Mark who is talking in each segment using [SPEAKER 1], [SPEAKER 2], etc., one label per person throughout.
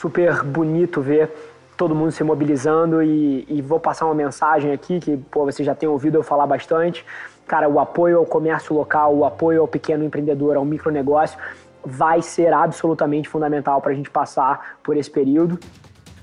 [SPEAKER 1] super bonito ver todo mundo se mobilizando e, e, vou passar uma mensagem aqui que pô, você já tem ouvido eu falar bastante. Cara, o apoio ao comércio local, o apoio ao pequeno empreendedor, ao micronegócio, vai ser absolutamente fundamental para a gente passar por esse período.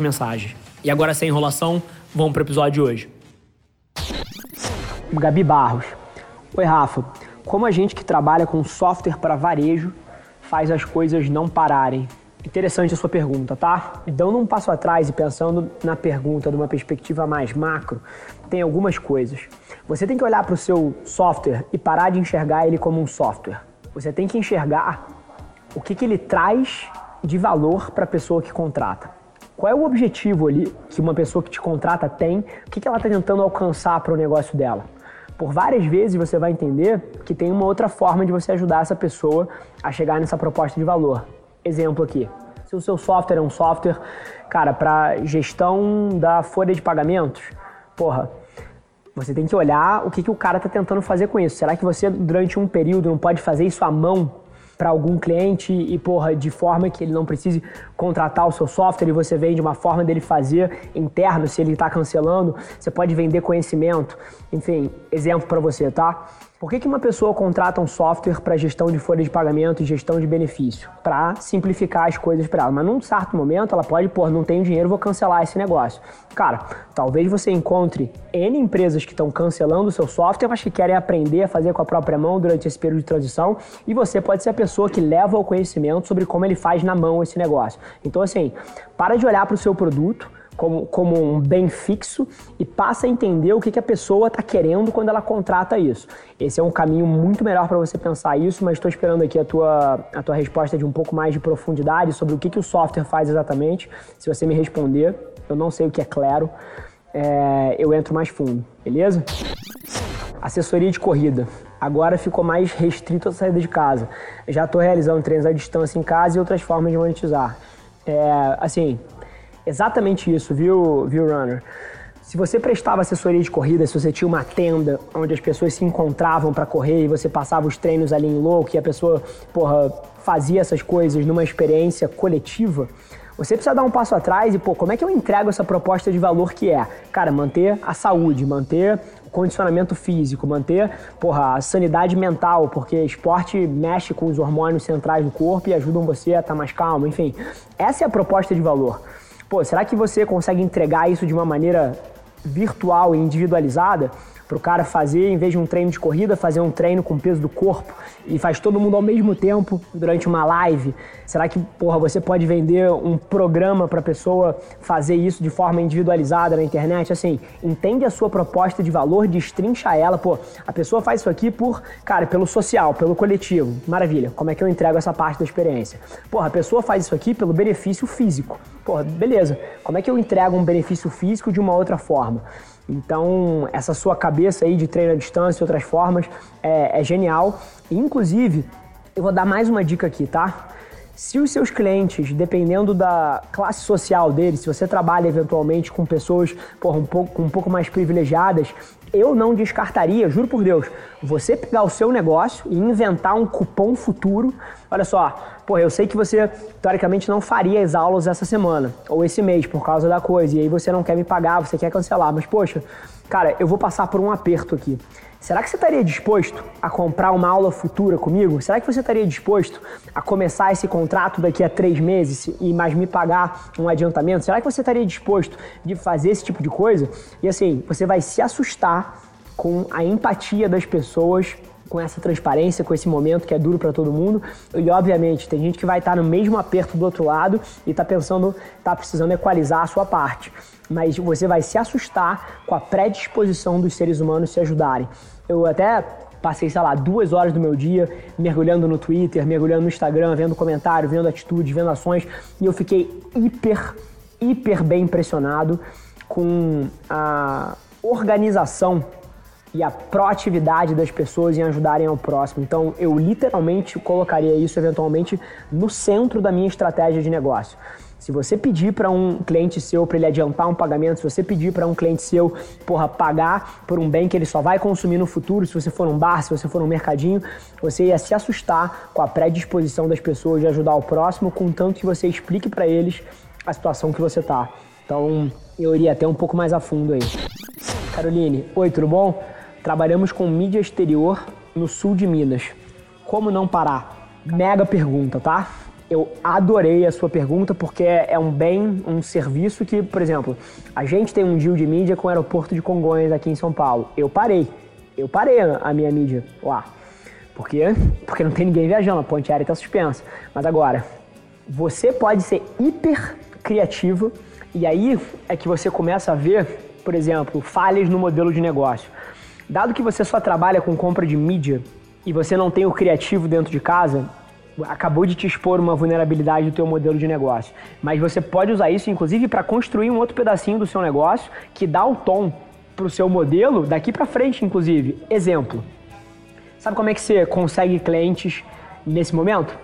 [SPEAKER 2] mensagens. E agora, sem enrolação, vamos para o episódio de hoje.
[SPEAKER 1] Gabi Barros. Oi, Rafa. Como a gente que trabalha com software para varejo faz as coisas não pararem? Interessante a sua pergunta, tá? Dando um passo atrás e pensando na pergunta de uma perspectiva mais macro, tem algumas coisas. Você tem que olhar para o seu software e parar de enxergar ele como um software. Você tem que enxergar o que, que ele traz de valor para a pessoa que contrata. Qual é o objetivo ali que uma pessoa que te contrata tem? O que, que ela está tentando alcançar para o negócio dela? Por várias vezes você vai entender que tem uma outra forma de você ajudar essa pessoa a chegar nessa proposta de valor. Exemplo aqui. Se o seu software é um software, cara, para gestão da folha de pagamentos, porra, você tem que olhar o que, que o cara está tentando fazer com isso. Será que você, durante um período, não pode fazer isso à mão para algum cliente e, porra, de forma que ele não precise contratar o seu software e você vende uma forma dele fazer interno, se ele está cancelando, você pode vender conhecimento. Enfim, exemplo para você, tá? Por que, que uma pessoa contrata um software para gestão de folha de pagamento e gestão de benefício? Para simplificar as coisas para ela. Mas num certo momento ela pode, pô, não tenho dinheiro, vou cancelar esse negócio. Cara, talvez você encontre N empresas que estão cancelando o seu software, mas que querem aprender a fazer com a própria mão durante esse período de transição. E você pode ser a pessoa que leva o conhecimento sobre como ele faz na mão esse negócio. Então, assim, para de olhar para o seu produto como, como um bem fixo e passa a entender o que, que a pessoa está querendo quando ela contrata isso. Esse é um caminho muito melhor para você pensar isso, mas estou esperando aqui a tua, a tua resposta de um pouco mais de profundidade sobre o que, que o software faz exatamente. Se você me responder, eu não sei o que é Claro, é, eu entro mais fundo, beleza? Assessoria de corrida. Agora ficou mais restrito a saída de casa. Já estou realizando treinos à distância em casa e outras formas de monetizar. É, assim, Exatamente isso, viu, viu, Runner? Se você prestava assessoria de corrida, se você tinha uma tenda onde as pessoas se encontravam para correr e você passava os treinos ali em louco e a pessoa, porra, fazia essas coisas numa experiência coletiva, você precisa dar um passo atrás e, pô, como é que eu entrego essa proposta de valor que é? Cara, manter a saúde, manter o condicionamento físico, manter, porra, a sanidade mental, porque esporte mexe com os hormônios centrais do corpo e ajudam você a estar tá mais calmo, enfim. Essa é a proposta de valor. Pô, será que você consegue entregar isso de uma maneira virtual e individualizada? Para o cara fazer, em vez de um treino de corrida, fazer um treino com peso do corpo e faz todo mundo ao mesmo tempo durante uma live? Será que, porra, você pode vender um programa para a pessoa fazer isso de forma individualizada na internet? Assim, entende a sua proposta de valor, destrincha ela, pô, a pessoa faz isso aqui por, cara, pelo social, pelo coletivo. Maravilha. Como é que eu entrego essa parte da experiência? Porra, a pessoa faz isso aqui pelo benefício físico. Porra, beleza. Como é que eu entrego um benefício físico de uma outra forma? Então, essa sua cabeça aí de treino à distância e outras formas é, é genial. E, inclusive, eu vou dar mais uma dica aqui, tá? Se os seus clientes, dependendo da classe social deles, se você trabalha eventualmente com pessoas porra, um, pouco, um pouco mais privilegiadas, eu não descartaria, juro por Deus, você pegar o seu negócio e inventar um cupom futuro. Olha só, porra, eu sei que você teoricamente não faria as aulas essa semana ou esse mês por causa da coisa, e aí você não quer me pagar, você quer cancelar, mas poxa, cara, eu vou passar por um aperto aqui. Será que você estaria disposto a comprar uma aula futura comigo? Será que você estaria disposto a começar esse contrato daqui a três meses e mais me pagar um adiantamento? Será que você estaria disposto de fazer esse tipo de coisa? E assim, você vai se assustar com a empatia das pessoas com essa transparência, com esse momento que é duro para todo mundo. E obviamente, tem gente que vai estar no mesmo aperto do outro lado e está pensando, está precisando equalizar a sua parte mas você vai se assustar com a predisposição dos seres humanos se ajudarem. Eu até passei, sei lá, duas horas do meu dia mergulhando no Twitter, mergulhando no Instagram, vendo comentário, vendo atitudes, vendo ações, e eu fiquei hiper, hiper bem impressionado com a organização e a proatividade das pessoas em ajudarem ao próximo. Então, eu literalmente colocaria isso eventualmente no centro da minha estratégia de negócio. Se você pedir para um cliente seu para ele adiantar um pagamento, se você pedir para um cliente seu, porra, pagar por um bem que ele só vai consumir no futuro, se você for num bar, se você for num mercadinho, você ia se assustar com a predisposição das pessoas de ajudar o próximo, contanto que você explique para eles a situação que você tá. Então, eu iria até um pouco mais a fundo aí. Caroline, oi, tudo bom? Trabalhamos com mídia exterior no sul de Minas. Como não parar? Mega pergunta, tá? Eu adorei a sua pergunta porque é um bem, um serviço que, por exemplo, a gente tem um deal de mídia com o aeroporto de Congonhas aqui em São Paulo. Eu parei. Eu parei a minha mídia lá. Por quê? Porque não tem ninguém viajando, a ponte aérea está suspensa. Mas agora, você pode ser hiper criativo e aí é que você começa a ver, por exemplo, falhas no modelo de negócio. Dado que você só trabalha com compra de mídia e você não tem o criativo dentro de casa, acabou de te expor uma vulnerabilidade do teu modelo de negócio. Mas você pode usar isso, inclusive, para construir um outro pedacinho do seu negócio que dá o tom para o seu modelo daqui para frente, inclusive. Exemplo. Sabe como é que você consegue clientes nesse momento?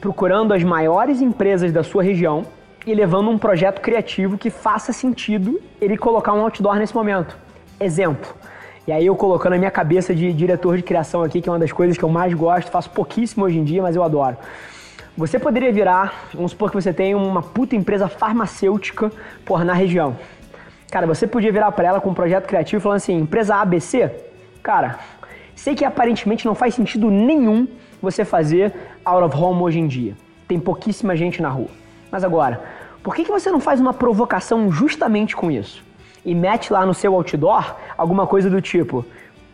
[SPEAKER 1] Procurando as maiores empresas da sua região e levando um projeto criativo que faça sentido ele colocar um outdoor nesse momento. Exemplo. E aí eu colocando a minha cabeça de diretor de criação aqui, que é uma das coisas que eu mais gosto, faço pouquíssimo hoje em dia, mas eu adoro. Você poderia virar, vamos supor que você tem uma puta empresa farmacêutica, por na região. Cara, você podia virar para ela com um projeto criativo falando assim, empresa ABC, cara, sei que aparentemente não faz sentido nenhum você fazer out of home hoje em dia. Tem pouquíssima gente na rua. Mas agora, por que, que você não faz uma provocação justamente com isso? E mete lá no seu outdoor alguma coisa do tipo: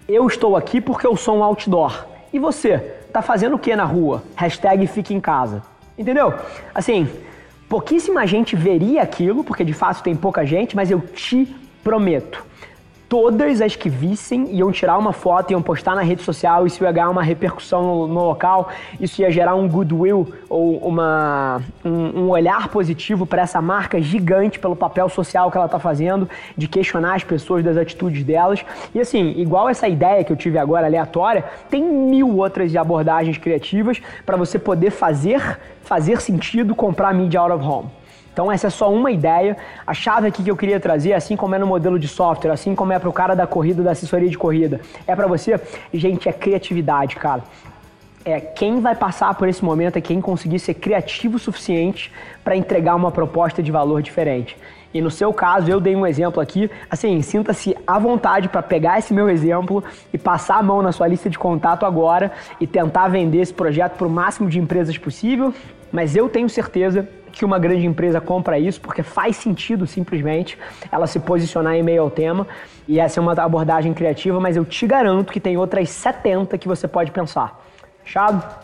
[SPEAKER 1] Eu estou aqui porque eu sou um outdoor. E você? Tá fazendo o que na rua? Hashtag fique em casa. Entendeu? Assim, pouquíssima gente veria aquilo, porque de fato tem pouca gente, mas eu te prometo todas as que vissem iam tirar uma foto, iam postar na rede social, isso ia ganhar uma repercussão no, no local, isso ia gerar um goodwill ou uma, um, um olhar positivo para essa marca gigante pelo papel social que ela está fazendo, de questionar as pessoas das atitudes delas. E assim, igual essa ideia que eu tive agora aleatória, tem mil outras abordagens criativas para você poder fazer, fazer sentido comprar mídia out of home. Então essa é só uma ideia. A chave aqui que eu queria trazer, assim como é no modelo de software, assim como é para o cara da corrida, da assessoria de corrida, é para você, gente, é criatividade, cara. É quem vai passar por esse momento é quem conseguir ser criativo o suficiente para entregar uma proposta de valor diferente. E no seu caso, eu dei um exemplo aqui. Assim, sinta-se à vontade para pegar esse meu exemplo e passar a mão na sua lista de contato agora e tentar vender esse projeto para o máximo de empresas possível. Mas eu tenho certeza que uma grande empresa compra isso, porque faz sentido simplesmente ela se posicionar em meio ao tema. E essa é uma abordagem criativa, mas eu te garanto que tem outras 70 que você pode pensar. Fechado?